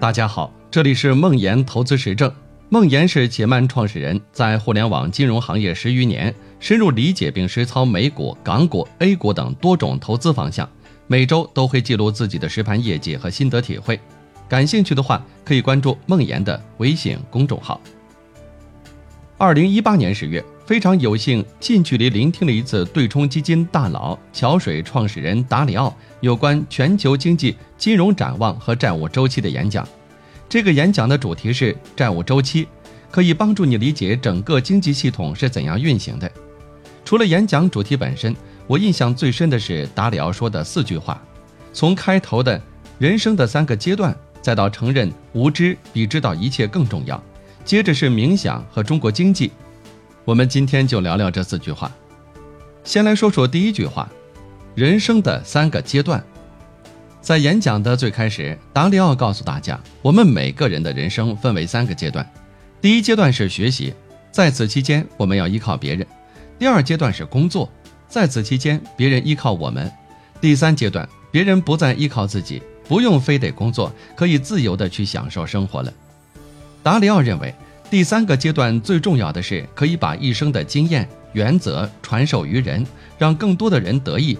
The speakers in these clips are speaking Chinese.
大家好，这里是梦岩投资实证。梦岩是且慢创始人，在互联网金融行业十余年，深入理解并实操美股、港股、A 股等多种投资方向。每周都会记录自己的实盘业绩和心得体会。感兴趣的话，可以关注梦岩的微信公众号。二零一八年十月，非常有幸近距离聆听了一次对冲基金大佬桥水创始人达里奥有关全球经济金融展望和债务周期的演讲。这个演讲的主题是债务周期，可以帮助你理解整个经济系统是怎样运行的。除了演讲主题本身，我印象最深的是达里奥说的四句话：从开头的人生的三个阶段，再到承认无知比知道一切更重要，接着是冥想和中国经济。我们今天就聊聊这四句话。先来说说第一句话：人生的三个阶段。在演讲的最开始，达里奥告诉大家，我们每个人的人生分为三个阶段。第一阶段是学习，在此期间我们要依靠别人；第二阶段是工作，在此期间别人依靠我们；第三阶段，别人不再依靠自己，不用非得工作，可以自由的去享受生活了。达里奥认为，第三个阶段最重要的是可以把一生的经验、原则传授于人，让更多的人得益。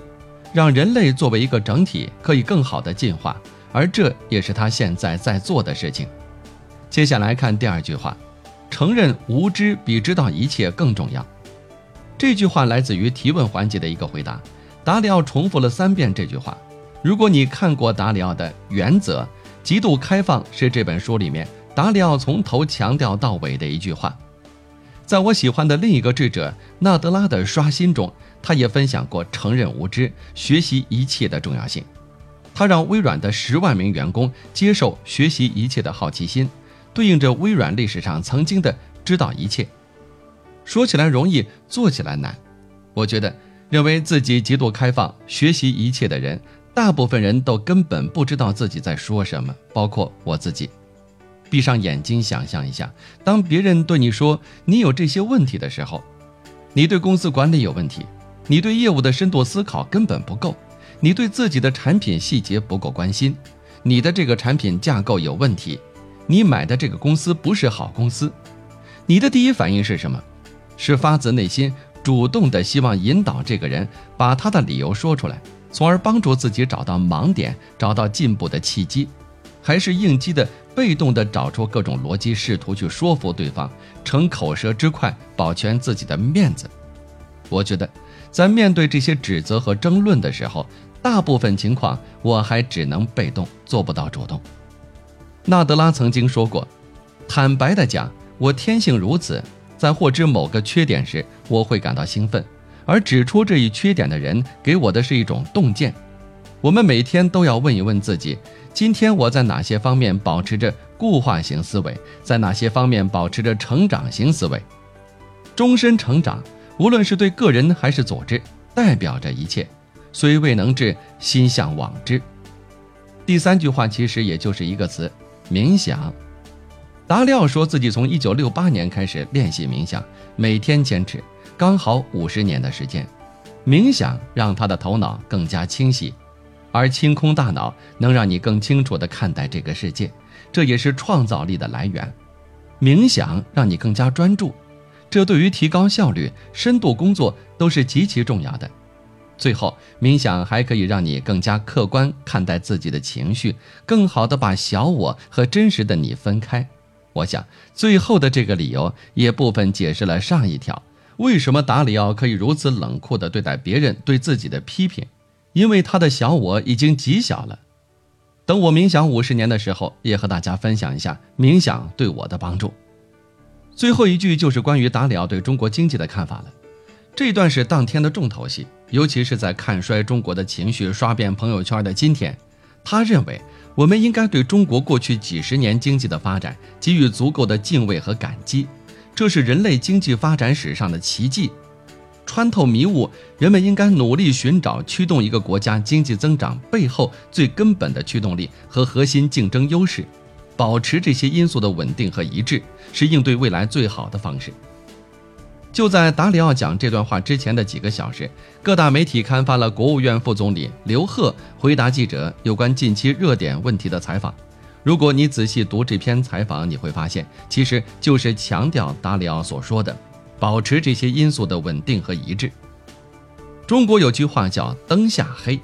让人类作为一个整体可以更好的进化，而这也是他现在在做的事情。接下来看第二句话，承认无知比知道一切更重要。这句话来自于提问环节的一个回答，达里奥重复了三遍这句话。如果你看过达里奥的原则，极度开放是这本书里面达里奥从头强调到尾的一句话。在我喜欢的另一个智者纳德拉的刷新中。他也分享过承认无知、学习一切的重要性。他让微软的十万名员工接受学习一切的好奇心，对应着微软历史上曾经的知道一切。说起来容易，做起来难。我觉得，认为自己极度开放、学习一切的人，大部分人都根本不知道自己在说什么，包括我自己。闭上眼睛，想象一下，当别人对你说你有这些问题的时候，你对公司管理有问题。你对业务的深度思考根本不够，你对自己的产品细节不够关心，你的这个产品架构有问题，你买的这个公司不是好公司，你的第一反应是什么？是发自内心主动的希望引导这个人把他的理由说出来，从而帮助自己找到盲点，找到进步的契机，还是应激的被动的找出各种逻辑，试图去说服对方，逞口舌之快，保全自己的面子？我觉得。在面对这些指责和争论的时候，大部分情况我还只能被动，做不到主动。纳德拉曾经说过：“坦白的讲，我天性如此，在获知某个缺点时，我会感到兴奋，而指出这一缺点的人给我的是一种洞见。”我们每天都要问一问自己：今天我在哪些方面保持着固化型思维，在哪些方面保持着成长型思维？终身成长。无论是对个人还是组织，代表着一切。虽未能至，心向往之。第三句话其实也就是一个词：冥想。达利奥说自己从一九六八年开始练习冥想，每天坚持，刚好五十年的时间。冥想让他的头脑更加清晰，而清空大脑能让你更清楚地看待这个世界，这也是创造力的来源。冥想让你更加专注。这对于提高效率、深度工作都是极其重要的。最后，冥想还可以让你更加客观看待自己的情绪，更好地把小我和真实的你分开。我想，最后的这个理由也部分解释了上一条：为什么达里奥可以如此冷酷地对待别人对自己的批评？因为他的小我已经极小了。等我冥想五十年的时候，也和大家分享一下冥想对我的帮助。最后一句就是关于达里奥对中国经济的看法了。这段是当天的重头戏，尤其是在看衰中国的情绪刷遍朋友圈的今天，他认为我们应该对中国过去几十年经济的发展给予足够的敬畏和感激，这是人类经济发展史上的奇迹。穿透迷雾，人们应该努力寻找驱动一个国家经济增长背后最根本的驱动力和核心竞争优势。保持这些因素的稳定和一致，是应对未来最好的方式。就在达里奥讲这段话之前的几个小时，各大媒体刊发了国务院副总理刘鹤回答记者有关近期热点问题的采访。如果你仔细读这篇采访，你会发现，其实就是强调达里奥所说的，保持这些因素的稳定和一致。中国有句话叫“灯下黑”，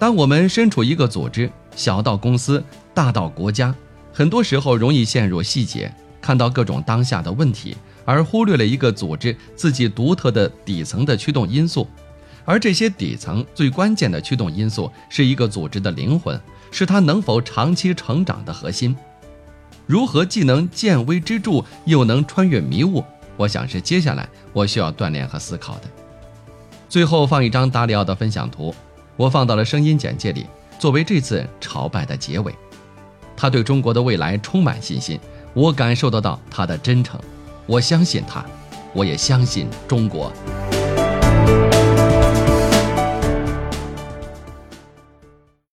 当我们身处一个组织，小到公司，大到国家，很多时候容易陷入细节，看到各种当下的问题，而忽略了一个组织自己独特的底层的驱动因素。而这些底层最关键的驱动因素，是一个组织的灵魂。是它能否长期成长的核心。如何既能见微知著，又能穿越迷雾？我想是接下来我需要锻炼和思考的。最后放一张达里奥的分享图，我放到了声音简介里，作为这次朝拜的结尾。他对中国的未来充满信心，我感受得到他的真诚。我相信他，我也相信中国。